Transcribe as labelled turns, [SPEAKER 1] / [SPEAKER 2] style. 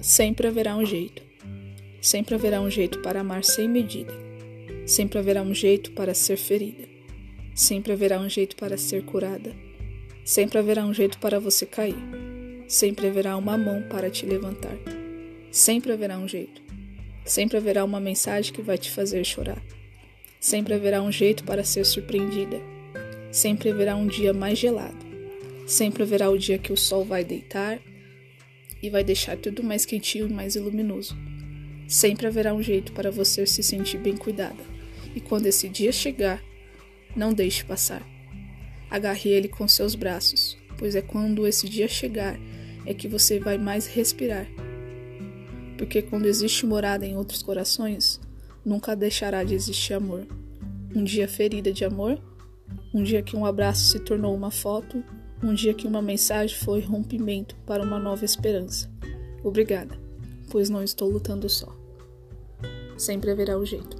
[SPEAKER 1] Sempre haverá um jeito. Sempre haverá um jeito para amar sem medida. Sempre haverá um jeito para ser ferida. Sempre haverá um jeito para ser curada. Sempre haverá um jeito para você cair. Sempre haverá uma mão para te levantar. Sempre haverá um jeito. Sempre haverá uma mensagem que vai te fazer chorar. Sempre haverá um jeito para ser surpreendida. Sempre haverá um dia mais gelado. Sempre haverá o dia que o sol vai deitar e vai deixar tudo mais quentinho e mais luminoso. Sempre haverá um jeito para você se sentir bem cuidada. E quando esse dia chegar, não deixe passar. Agarre ele com seus braços, pois é quando esse dia chegar é que você vai mais respirar. Porque quando existe morada em outros corações, nunca deixará de existir amor. Um dia ferida de amor, um dia que um abraço se tornou uma foto, um dia que uma mensagem foi rompimento para uma nova esperança. Obrigada, pois não estou lutando só. Sempre haverá o um jeito.